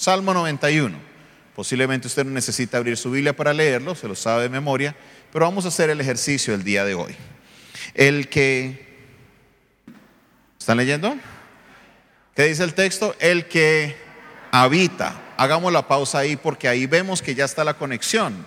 Salmo 91. Posiblemente usted no necesita abrir su Biblia para leerlo, se lo sabe de memoria, pero vamos a hacer el ejercicio el día de hoy. El que... ¿Están leyendo? ¿Qué dice el texto? El que habita. Hagamos la pausa ahí porque ahí vemos que ya está la conexión.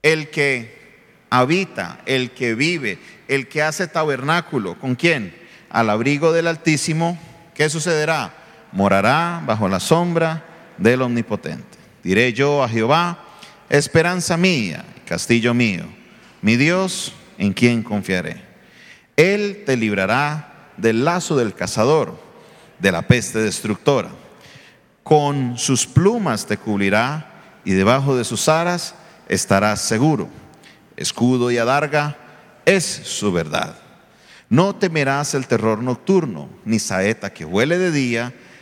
El que habita, el que vive, el que hace tabernáculo. ¿Con quién? Al abrigo del Altísimo. ¿Qué sucederá? Morará bajo la sombra del Omnipotente. Diré yo a Jehová, esperanza mía, castillo mío, mi Dios en quien confiaré. Él te librará del lazo del cazador, de la peste destructora. Con sus plumas te cubrirá y debajo de sus aras estarás seguro. Escudo y adarga es su verdad. No temerás el terror nocturno, ni saeta que huele de día,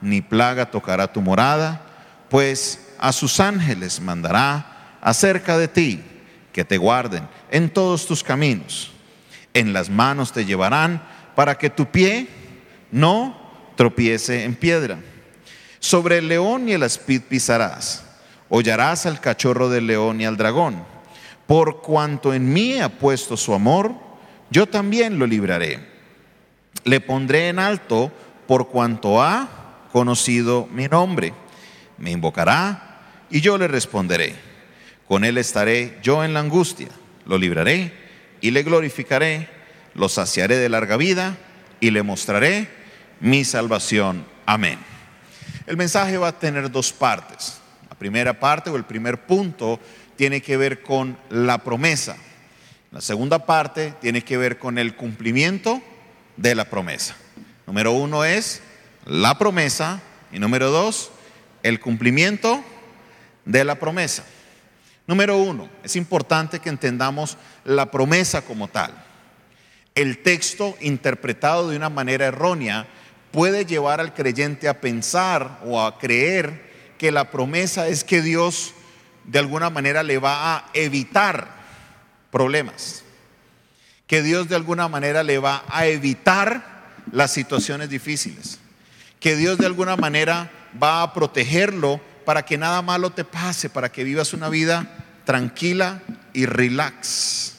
ni plaga tocará tu morada, pues a sus ángeles mandará acerca de ti, que te guarden en todos tus caminos. En las manos te llevarán para que tu pie no tropiece en piedra. Sobre el león y el aspid pisarás, hollarás al cachorro del león y al dragón. Por cuanto en mí ha puesto su amor, yo también lo libraré. Le pondré en alto por cuanto ha conocido mi nombre. Me invocará y yo le responderé. Con él estaré yo en la angustia. Lo libraré y le glorificaré. Lo saciaré de larga vida y le mostraré mi salvación. Amén. El mensaje va a tener dos partes. La primera parte o el primer punto tiene que ver con la promesa. La segunda parte tiene que ver con el cumplimiento de la promesa. Número uno es la promesa y número dos, el cumplimiento de la promesa. Número uno, es importante que entendamos la promesa como tal. El texto interpretado de una manera errónea puede llevar al creyente a pensar o a creer que la promesa es que Dios de alguna manera le va a evitar problemas, que Dios de alguna manera le va a evitar las situaciones difíciles que Dios de alguna manera va a protegerlo para que nada malo te pase, para que vivas una vida tranquila y relax.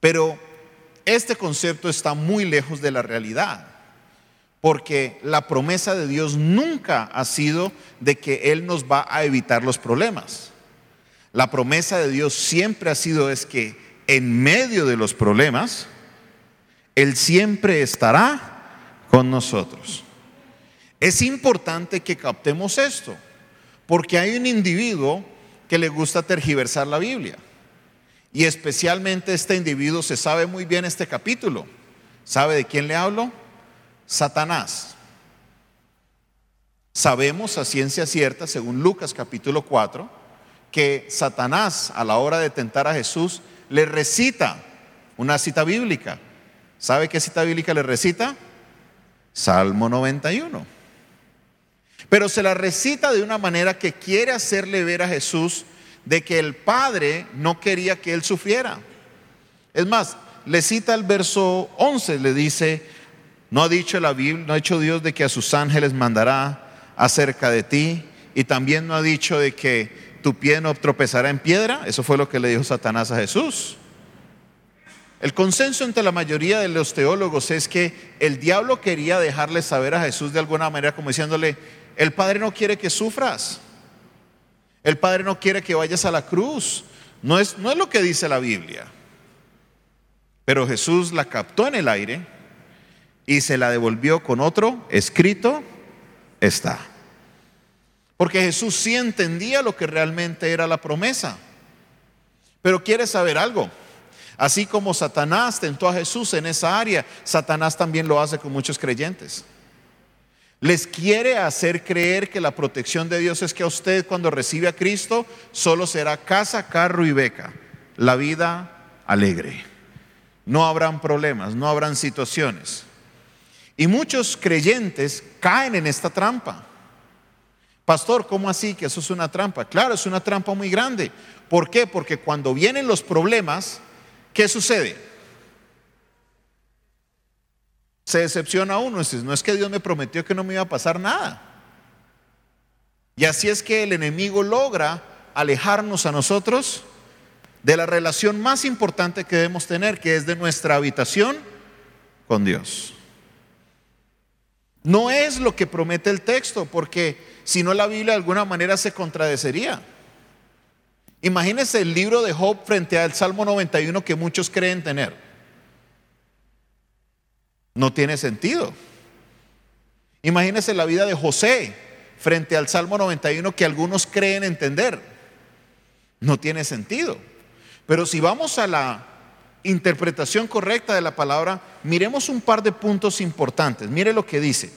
Pero este concepto está muy lejos de la realidad, porque la promesa de Dios nunca ha sido de que Él nos va a evitar los problemas. La promesa de Dios siempre ha sido es que en medio de los problemas, Él siempre estará con nosotros. Es importante que captemos esto, porque hay un individuo que le gusta tergiversar la Biblia. Y especialmente este individuo se sabe muy bien este capítulo. ¿Sabe de quién le hablo? Satanás. Sabemos a ciencia cierta, según Lucas capítulo 4, que Satanás a la hora de tentar a Jesús le recita una cita bíblica. ¿Sabe qué cita bíblica le recita? Salmo 91. Pero se la recita de una manera que quiere hacerle ver a Jesús de que el Padre no quería que él sufriera. Es más, le cita el verso 11, le dice, no ha dicho la Biblia, no ha dicho Dios de que a sus ángeles mandará acerca de ti, y también no ha dicho de que tu pie no tropezará en piedra, eso fue lo que le dijo Satanás a Jesús. El consenso entre la mayoría de los teólogos es que el diablo quería dejarle saber a Jesús de alguna manera como diciéndole, el Padre no quiere que sufras. El Padre no quiere que vayas a la cruz. No es, no es lo que dice la Biblia. Pero Jesús la captó en el aire y se la devolvió con otro escrito está. Porque Jesús sí entendía lo que realmente era la promesa. Pero quiere saber algo. Así como Satanás tentó a Jesús en esa área, Satanás también lo hace con muchos creyentes. Les quiere hacer creer que la protección de Dios es que a usted cuando recibe a Cristo solo será casa, carro y beca. La vida alegre. No habrán problemas, no habrán situaciones. Y muchos creyentes caen en esta trampa. Pastor, ¿cómo así que eso es una trampa? Claro, es una trampa muy grande. ¿Por qué? Porque cuando vienen los problemas, ¿qué sucede? Se decepciona uno. No es que Dios me prometió que no me iba a pasar nada. Y así es que el enemigo logra alejarnos a nosotros de la relación más importante que debemos tener, que es de nuestra habitación con Dios. No es lo que promete el texto, porque si no la Biblia de alguna manera se contradecería. Imagínense el libro de Job frente al Salmo 91 que muchos creen tener. No tiene sentido. Imagínense la vida de José frente al Salmo 91 que algunos creen entender. No tiene sentido. Pero si vamos a la interpretación correcta de la palabra, miremos un par de puntos importantes. Mire lo que dice.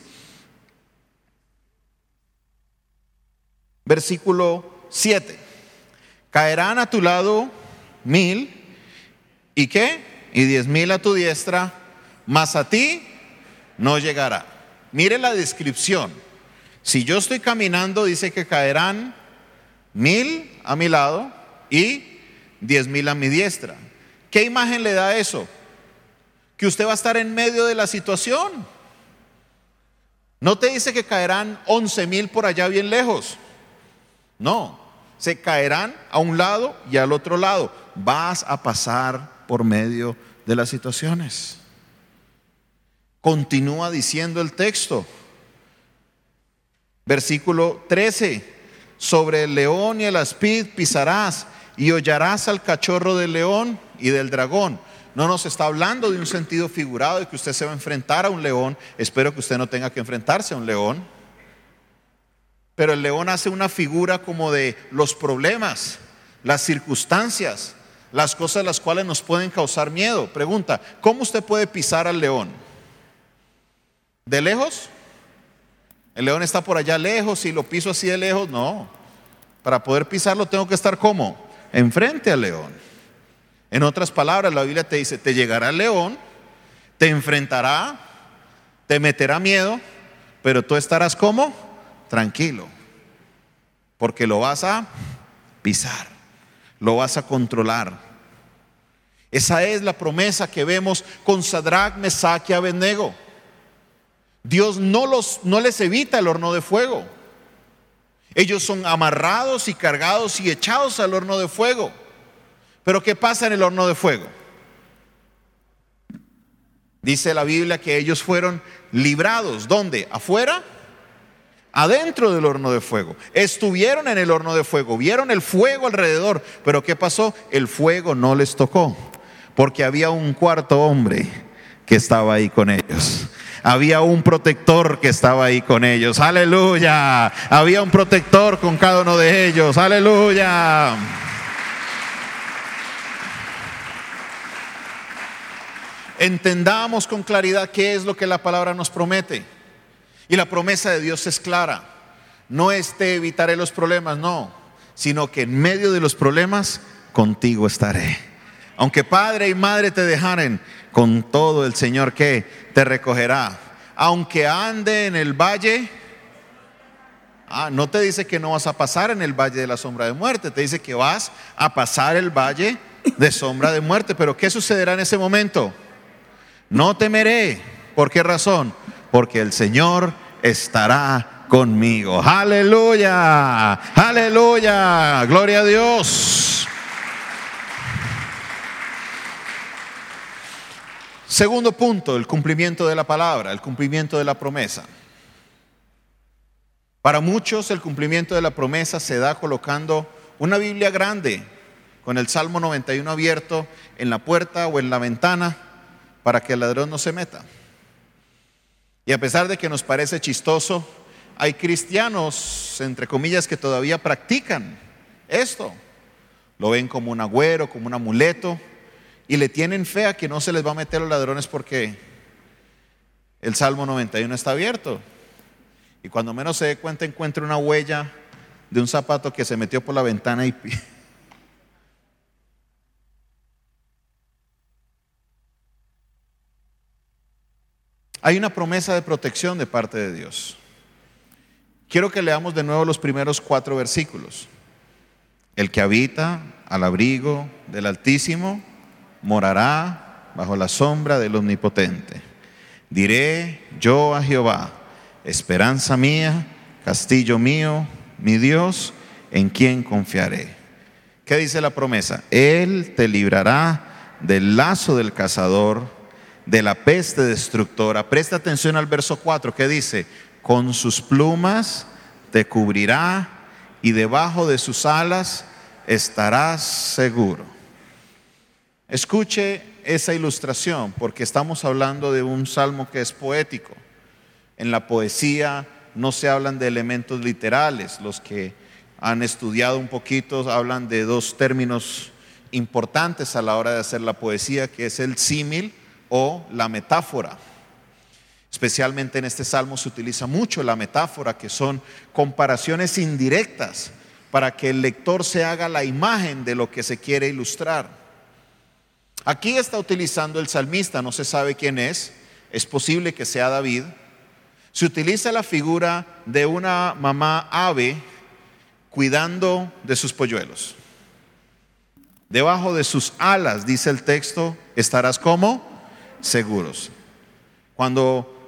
Versículo 7. Caerán a tu lado mil y qué? Y diez mil a tu diestra, mas a ti no llegará. Mire la descripción. Si yo estoy caminando, dice que caerán mil a mi lado y diez mil a mi diestra. ¿Qué imagen le da eso? Que usted va a estar en medio de la situación. No te dice que caerán once mil por allá bien lejos. No, se caerán a un lado y al otro lado. Vas a pasar por medio de las situaciones. Continúa diciendo el texto. Versículo 13. Sobre el león y el aspid pisarás y hollarás al cachorro del león y del dragón. No nos está hablando de un sentido figurado de que usted se va a enfrentar a un león. Espero que usted no tenga que enfrentarse a un león. Pero el león hace una figura como de los problemas, las circunstancias, las cosas las cuales nos pueden causar miedo. Pregunta, ¿cómo usted puede pisar al león? ¿De lejos? El león está por allá lejos y lo piso así de lejos. No. Para poder pisarlo tengo que estar como enfrente al león. En otras palabras, la Biblia te dice, te llegará el león, te enfrentará, te meterá miedo, pero tú estarás como tranquilo, porque lo vas a pisar, lo vas a controlar. Esa es la promesa que vemos con Sadrach, Mesach y Abednego. Dios no, los, no les evita el horno de fuego. Ellos son amarrados y cargados y echados al horno de fuego. Pero ¿qué pasa en el horno de fuego? Dice la Biblia que ellos fueron librados. ¿Dónde? ¿Afuera? Adentro del horno de fuego. Estuvieron en el horno de fuego, vieron el fuego alrededor. Pero ¿qué pasó? El fuego no les tocó. Porque había un cuarto hombre que estaba ahí con ellos había un protector que estaba ahí con ellos. Aleluya. Había un protector con cada uno de ellos. Aleluya. Entendamos con claridad qué es lo que la palabra nos promete. Y la promesa de Dios es clara. No es te evitaré los problemas, no, sino que en medio de los problemas contigo estaré. Aunque padre y madre te dejaren, con todo el Señor que te recogerá. Aunque ande en el valle, ah, no te dice que no vas a pasar en el valle de la sombra de muerte, te dice que vas a pasar el valle de sombra de muerte. Pero ¿qué sucederá en ese momento? No temeré. ¿Por qué razón? Porque el Señor estará conmigo. Aleluya, aleluya, gloria a Dios. Segundo punto, el cumplimiento de la palabra, el cumplimiento de la promesa. Para muchos el cumplimiento de la promesa se da colocando una Biblia grande con el Salmo 91 abierto en la puerta o en la ventana para que el ladrón no se meta. Y a pesar de que nos parece chistoso, hay cristianos, entre comillas, que todavía practican esto. Lo ven como un agüero, como un amuleto, y le tienen fe a que no se les va a meter los ladrones porque el Salmo 91 está abierto. Y cuando menos se dé cuenta encuentra una huella de un zapato que se metió por la ventana y... Hay una promesa de protección de parte de Dios. Quiero que leamos de nuevo los primeros cuatro versículos. El que habita al abrigo del Altísimo morará bajo la sombra del Omnipotente. Diré yo a Jehová, esperanza mía, castillo mío, mi Dios, en quien confiaré. ¿Qué dice la promesa? Él te librará del lazo del cazador, de la peste destructora. Presta atención al verso 4 que dice, con sus plumas te cubrirá y debajo de sus alas estarás seguro. Escuche esa ilustración porque estamos hablando de un salmo que es poético. En la poesía no se hablan de elementos literales. Los que han estudiado un poquito hablan de dos términos importantes a la hora de hacer la poesía, que es el símil o la metáfora. Especialmente en este salmo se utiliza mucho la metáfora, que son comparaciones indirectas para que el lector se haga la imagen de lo que se quiere ilustrar. Aquí está utilizando el salmista, no se sabe quién es, es posible que sea David. Se utiliza la figura de una mamá ave cuidando de sus polluelos. Debajo de sus alas, dice el texto, estarás como seguros. Cuando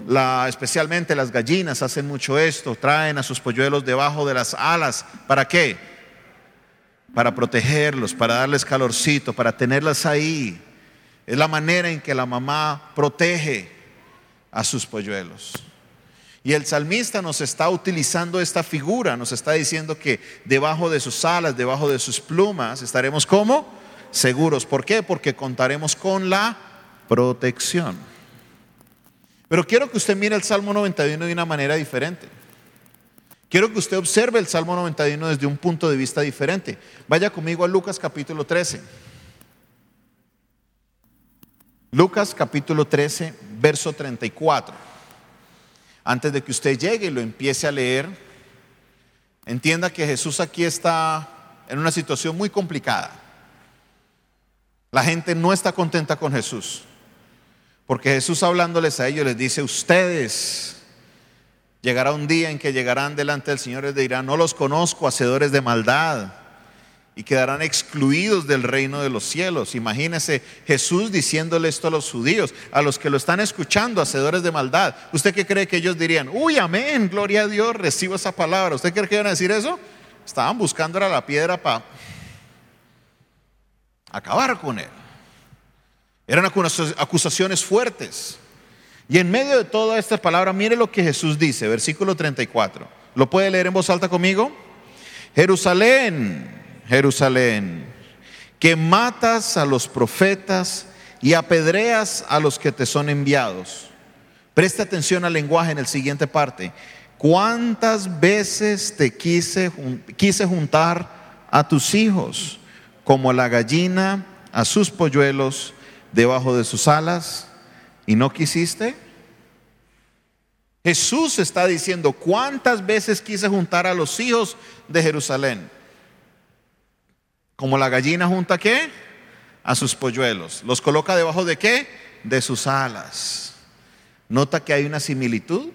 especialmente las gallinas hacen mucho esto, traen a sus polluelos debajo de las alas. ¿Para qué? Para protegerlos, para darles calorcito, para tenerlas ahí. Es la manera en que la mamá protege a sus polluelos. Y el salmista nos está utilizando esta figura, nos está diciendo que debajo de sus alas, debajo de sus plumas, estaremos como seguros. ¿Por qué? Porque contaremos con la protección. Pero quiero que usted mire el Salmo 91 de una manera diferente. Quiero que usted observe el Salmo 91 desde un punto de vista diferente. Vaya conmigo a Lucas capítulo 13. Lucas capítulo 13, verso 34. Antes de que usted llegue y lo empiece a leer, entienda que Jesús aquí está en una situación muy complicada. La gente no está contenta con Jesús. Porque Jesús hablándoles a ellos les dice, ustedes llegará un día en que llegarán delante del Señor y dirán, no los conozco, hacedores de maldad, y quedarán excluidos del reino de los cielos. Imagínese Jesús diciéndole esto a los judíos, a los que lo están escuchando, hacedores de maldad. ¿Usted qué cree que ellos dirían? Uy, amén, gloria a Dios, recibo esa palabra. ¿Usted cree que iban a decir eso? Estaban buscando a la piedra para acabar con él. Eran acusaciones fuertes. Y en medio de toda esta palabra, mire lo que Jesús dice, versículo 34. ¿Lo puede leer en voz alta conmigo? Jerusalén, Jerusalén, que matas a los profetas y apedreas a los que te son enviados. Preste atención al lenguaje en el siguiente parte. ¿Cuántas veces te quise, quise juntar a tus hijos como la gallina a sus polluelos? debajo de sus alas y no quisiste? Jesús está diciendo, ¿cuántas veces quise juntar a los hijos de Jerusalén? Como la gallina junta qué? A sus polluelos. ¿Los coloca debajo de qué? De sus alas. ¿Nota que hay una similitud?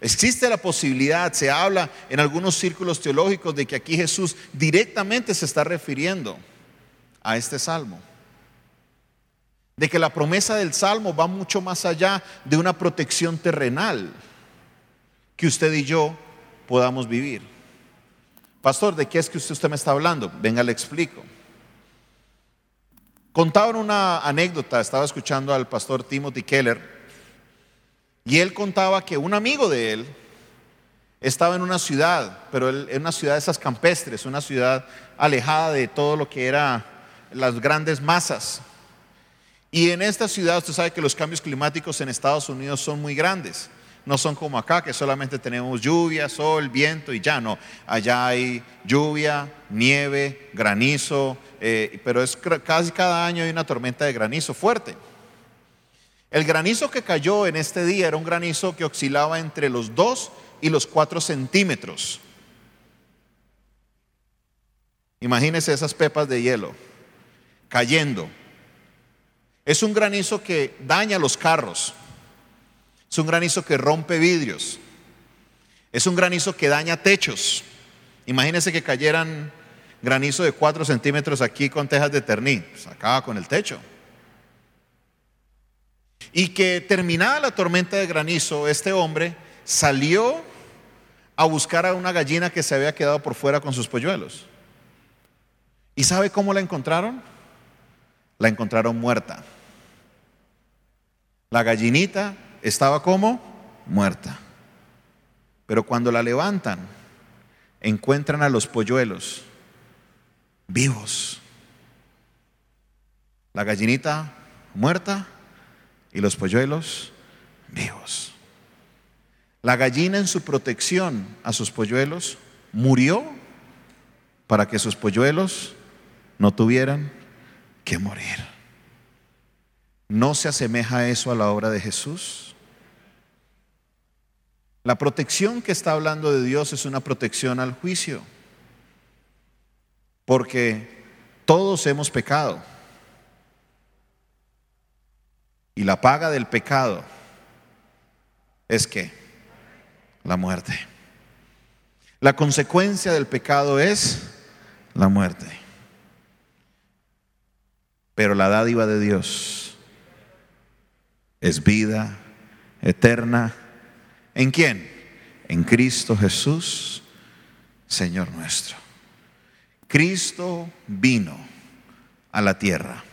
Existe la posibilidad, se habla en algunos círculos teológicos de que aquí Jesús directamente se está refiriendo a este salmo. De que la promesa del salmo va mucho más allá de una protección terrenal que usted y yo podamos vivir. Pastor, ¿de qué es que usted, usted me está hablando? Venga, le explico. Contaban una anécdota, estaba escuchando al pastor Timothy Keller, y él contaba que un amigo de él estaba en una ciudad, pero en una ciudad de esas campestres, una ciudad alejada de todo lo que era las grandes masas. Y en esta ciudad usted sabe que los cambios climáticos en Estados Unidos son muy grandes. No son como acá, que solamente tenemos lluvia, sol, viento y ya no. Allá hay lluvia, nieve, granizo, eh, pero es casi cada año hay una tormenta de granizo fuerte. El granizo que cayó en este día era un granizo que oscilaba entre los 2 y los 4 centímetros. Imagínense esas pepas de hielo cayendo. Es un granizo que daña los carros. Es un granizo que rompe vidrios. Es un granizo que daña techos. Imagínense que cayeran granizo de 4 centímetros aquí con tejas de terní. Se acaba con el techo. Y que terminada la tormenta de granizo, este hombre salió a buscar a una gallina que se había quedado por fuera con sus polluelos. ¿Y sabe cómo la encontraron? La encontraron muerta. La gallinita estaba como muerta. Pero cuando la levantan, encuentran a los polluelos vivos. La gallinita muerta y los polluelos vivos. La gallina en su protección a sus polluelos murió para que sus polluelos no tuvieran que morir. ¿No se asemeja eso a la obra de Jesús? La protección que está hablando de Dios es una protección al juicio, porque todos hemos pecado. Y la paga del pecado es que la muerte. La consecuencia del pecado es la muerte. Pero la dádiva de Dios es vida eterna. ¿En quién? En Cristo Jesús, Señor nuestro. Cristo vino a la tierra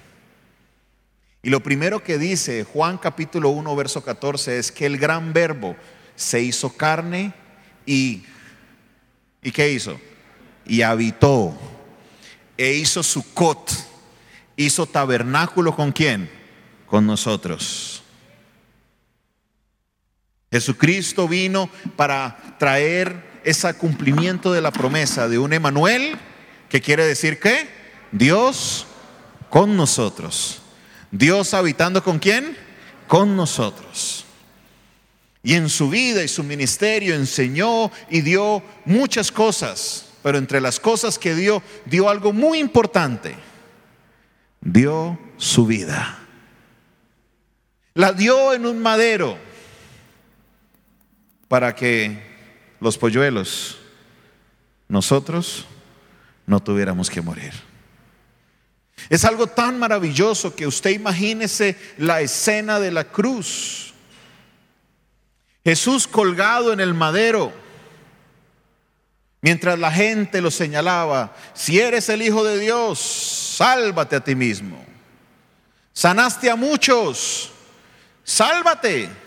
y lo primero que dice Juan capítulo 1, verso 14 es que el gran verbo se hizo carne y, ¿y qué hizo? Y habitó, e hizo su cot, hizo tabernáculo con quién? Con nosotros. Jesucristo vino para traer ese cumplimiento de la promesa de un Emanuel, que quiere decir que Dios con nosotros. Dios habitando con quién? Con nosotros. Y en su vida y su ministerio enseñó y dio muchas cosas, pero entre las cosas que dio, dio algo muy importante. Dio su vida. La dio en un madero para que los polluelos, nosotros, no tuviéramos que morir. Es algo tan maravilloso que usted imagínese la escena de la cruz. Jesús colgado en el madero, mientras la gente lo señalaba, si eres el Hijo de Dios, sálvate a ti mismo. Sanaste a muchos, sálvate.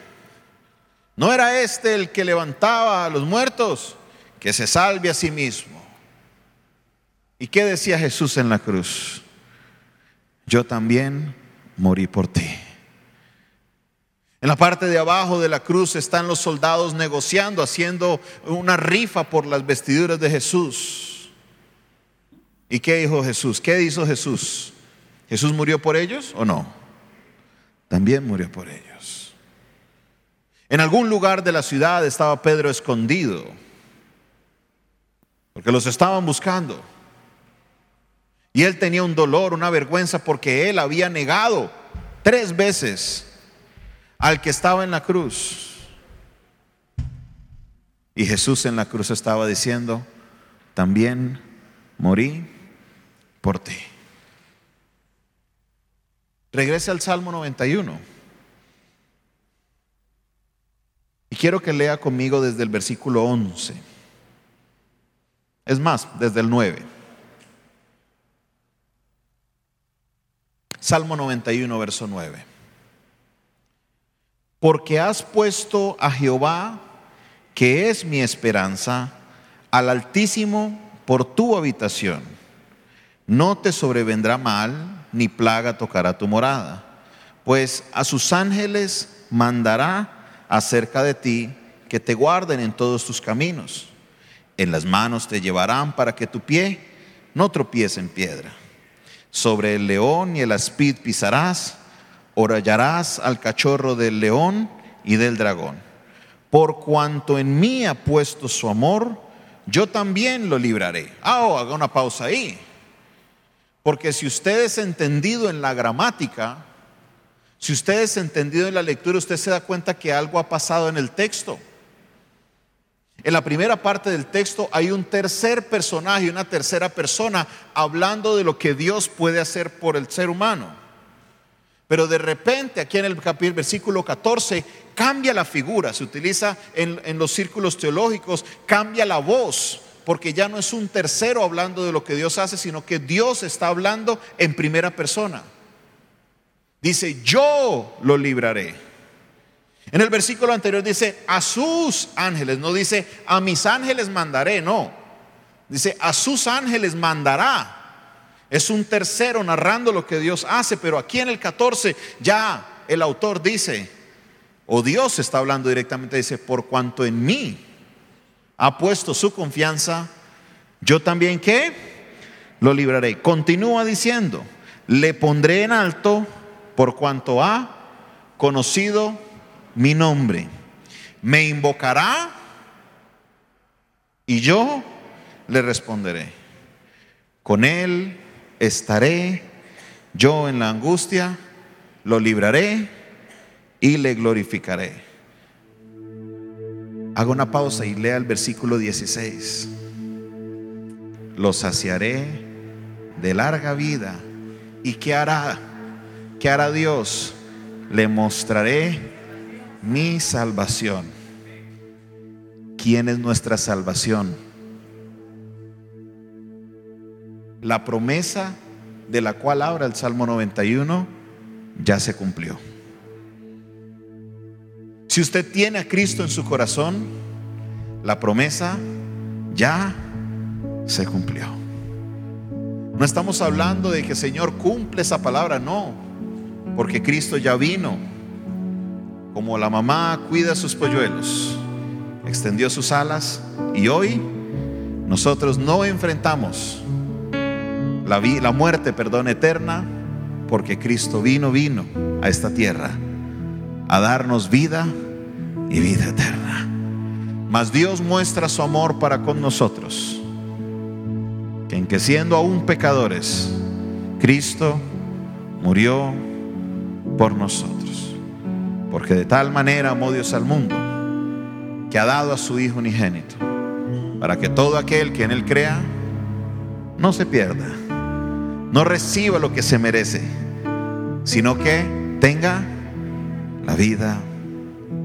¿No era este el que levantaba a los muertos? Que se salve a sí mismo. ¿Y qué decía Jesús en la cruz? yo también morí por ti. En la parte de abajo de la cruz están los soldados negociando, haciendo una rifa por las vestiduras de Jesús. ¿Y qué dijo Jesús? ¿Qué hizo Jesús? ¿Jesús murió por ellos o no? También murió por ellos. En algún lugar de la ciudad estaba Pedro escondido, porque los estaban buscando. Y él tenía un dolor, una vergüenza, porque él había negado tres veces al que estaba en la cruz. Y Jesús en la cruz estaba diciendo, también morí por ti. Regrese al Salmo 91. Y quiero que lea conmigo desde el versículo 11. Es más, desde el 9. Salmo 91, verso 9. Porque has puesto a Jehová, que es mi esperanza, al Altísimo por tu habitación. No te sobrevendrá mal, ni plaga tocará tu morada, pues a sus ángeles mandará acerca de ti que te guarden en todos tus caminos. En las manos te llevarán para que tu pie no tropiece en piedra. Sobre el león y el aspid pisarás, orallarás al cachorro del león y del dragón. Por cuanto en mí ha puesto su amor, yo también lo libraré. Ah, oh, haga una pausa ahí. Porque si ustedes entendido en la gramática, si ustedes entendido en la lectura, usted se da cuenta que algo ha pasado en el texto. En la primera parte del texto hay un tercer personaje, una tercera persona, hablando de lo que Dios puede hacer por el ser humano. Pero de repente, aquí en el capítulo, versículo 14, cambia la figura, se utiliza en los círculos teológicos, cambia la voz, porque ya no es un tercero hablando de lo que Dios hace, sino que Dios está hablando en primera persona. Dice, yo lo libraré. En el versículo anterior dice, a sus ángeles, no dice, a mis ángeles mandaré, no. Dice, a sus ángeles mandará. Es un tercero narrando lo que Dios hace, pero aquí en el 14 ya el autor dice, o Dios está hablando directamente, dice, por cuanto en mí ha puesto su confianza, yo también qué? Lo libraré. Continúa diciendo, le pondré en alto por cuanto ha conocido mi nombre. Me invocará y yo le responderé. Con él estaré yo en la angustia, lo libraré y le glorificaré. Hago una pausa y lea el versículo 16. Lo saciaré de larga vida. ¿Y qué hará? ¿Qué hará Dios? Le mostraré mi salvación. ¿Quién es nuestra salvación? La promesa de la cual habla el Salmo 91 ya se cumplió. Si usted tiene a Cristo en su corazón, la promesa ya se cumplió. No estamos hablando de que Señor cumple esa palabra, no porque Cristo ya vino. Como la mamá cuida sus polluelos, extendió sus alas y hoy nosotros no enfrentamos la, muerte, perdón, eterna, porque Cristo vino, vino a esta tierra a darnos vida y vida eterna. Mas Dios muestra su amor para con nosotros, que en que siendo aún pecadores, Cristo murió por nosotros. Porque de tal manera amó Dios al mundo que ha dado a su Hijo unigénito, para que todo aquel que en Él crea no se pierda, no reciba lo que se merece, sino que tenga la vida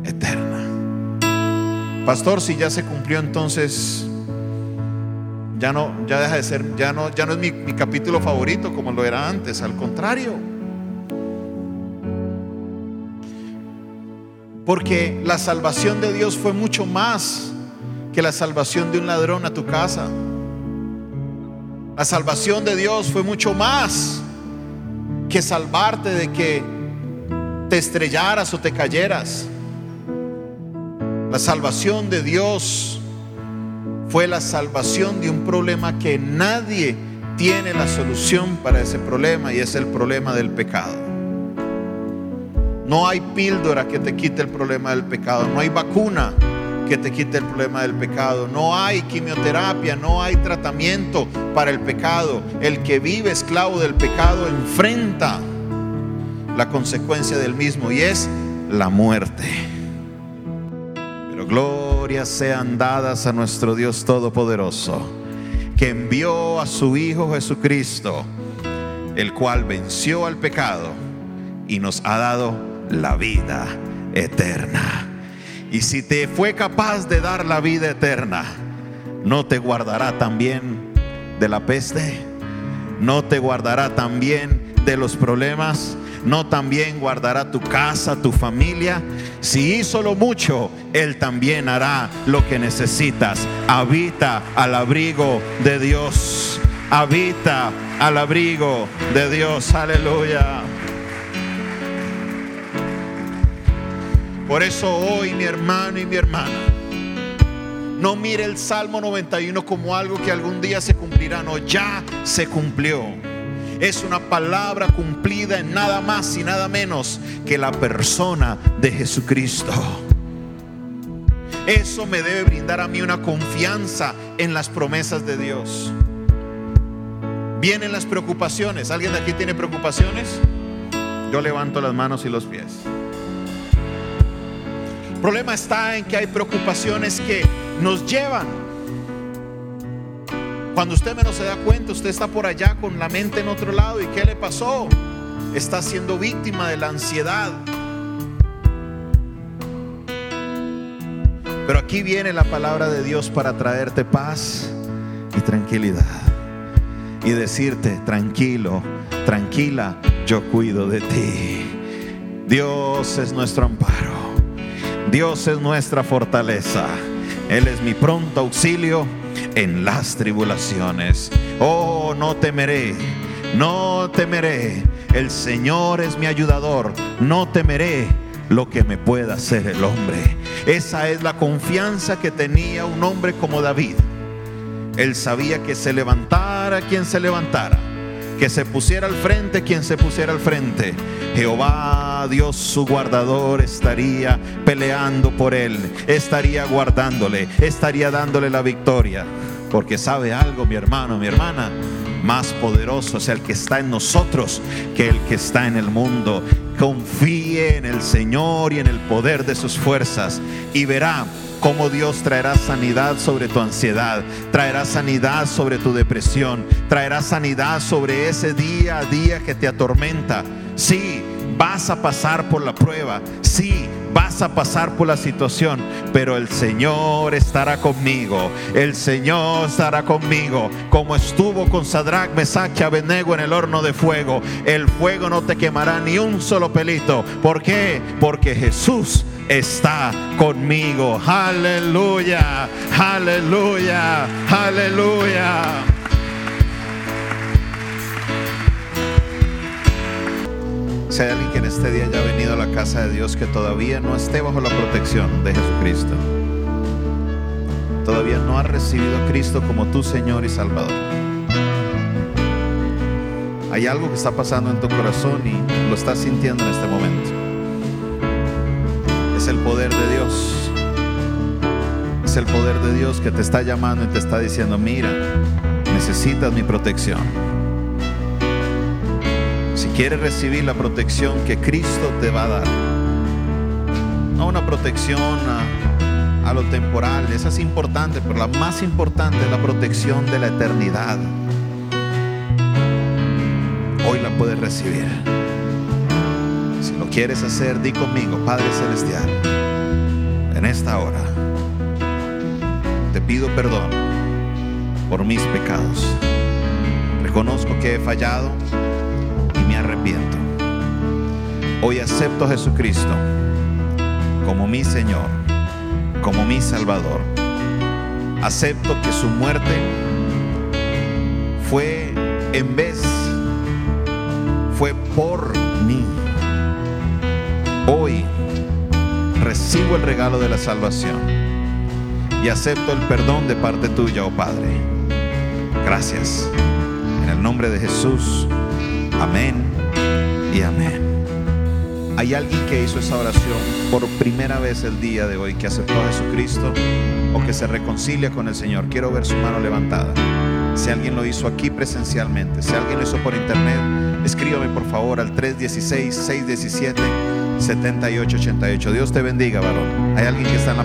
eterna. Pastor, si ya se cumplió entonces ya no ya deja de ser ya no ya no es mi, mi capítulo favorito como lo era antes, al contrario. Porque la salvación de Dios fue mucho más que la salvación de un ladrón a tu casa. La salvación de Dios fue mucho más que salvarte de que te estrellaras o te cayeras. La salvación de Dios fue la salvación de un problema que nadie tiene la solución para ese problema y es el problema del pecado. No hay píldora que te quite el problema del pecado. No hay vacuna que te quite el problema del pecado. No hay quimioterapia, no hay tratamiento para el pecado. El que vive esclavo del pecado enfrenta la consecuencia del mismo y es la muerte. Pero glorias sean dadas a nuestro Dios Todopoderoso, que envió a su Hijo Jesucristo, el cual venció al pecado y nos ha dado la vida eterna. Y si te fue capaz de dar la vida eterna, ¿no te guardará también de la peste? ¿No te guardará también de los problemas? ¿No también guardará tu casa, tu familia? Si hizo lo mucho, Él también hará lo que necesitas. Habita al abrigo de Dios. Habita al abrigo de Dios. Aleluya. Por eso hoy mi hermano y mi hermana, no mire el Salmo 91 como algo que algún día se cumplirá, no, ya se cumplió. es una palabra cumplida en nada más y nada menos que la persona de Jesucristo. Eso me debe brindar a mí una confianza en las promesas de Dios. Vienen las preocupaciones. ¿Alguien de aquí tiene preocupaciones? Yo levanto las manos y los pies. El problema está en que hay preocupaciones que nos llevan. Cuando usted menos se da cuenta, usted está por allá con la mente en otro lado. ¿Y qué le pasó? Está siendo víctima de la ansiedad. Pero aquí viene la palabra de Dios para traerte paz y tranquilidad. Y decirte, tranquilo, tranquila, yo cuido de ti. Dios es nuestro amparo. Dios es nuestra fortaleza. Él es mi pronto auxilio en las tribulaciones. Oh, no temeré, no temeré. El Señor es mi ayudador. No temeré lo que me pueda hacer el hombre. Esa es la confianza que tenía un hombre como David. Él sabía que se levantara quien se levantara, que se pusiera al frente quien se pusiera al frente. Jehová, Dios su guardador, estaría peleando por él, estaría guardándole, estaría dándole la victoria. Porque sabe algo, mi hermano, mi hermana, más poderoso es el que está en nosotros que el que está en el mundo. Confíe en el Señor y en el poder de sus fuerzas y verá cómo Dios traerá sanidad sobre tu ansiedad, traerá sanidad sobre tu depresión, traerá sanidad sobre ese día a día que te atormenta. Sí, vas a pasar por la prueba, sí, vas a pasar por la situación, pero el Señor estará conmigo. El Señor estará conmigo, como estuvo con Sadrach, Mesach y Abednego en el horno de fuego. El fuego no te quemará ni un solo pelito. ¿Por qué? Porque Jesús está conmigo. Aleluya, aleluya, aleluya. Si hay alguien que en este día ya ha venido a la casa de Dios que todavía no esté bajo la protección de Jesucristo, todavía no ha recibido a Cristo como tu Señor y Salvador. Hay algo que está pasando en tu corazón y lo estás sintiendo en este momento. Es el poder de Dios. Es el poder de Dios que te está llamando y te está diciendo, mira, necesitas mi protección. Quieres recibir la protección que Cristo te va a dar, no una protección a, lo temporal, esa es importante, pero la más importante es la protección de la eternidad. Hoy la puedes recibir. Si lo quieres hacer, di conmigo, Padre Celestial, en esta hora te pido perdón por mis pecados. Reconozco que he fallado Hoy acepto a Jesucristo como mi Señor, como mi Salvador. Acepto que su muerte fue en vez, fue por mí. Hoy recibo el regalo de la salvación y acepto el perdón de parte tuya, oh Padre. Gracias. En el nombre de Jesús. Amén y amén. ¿Hay alguien que hizo esa oración por primera vez el día de hoy, que aceptó a Jesucristo o que se reconcilia con el Señor? Quiero ver su mano levantada. Si alguien lo hizo aquí presencialmente, si alguien lo hizo por internet, escríbame por favor al 316-617-7888. Dios te bendiga, varón. Hay alguien que está en la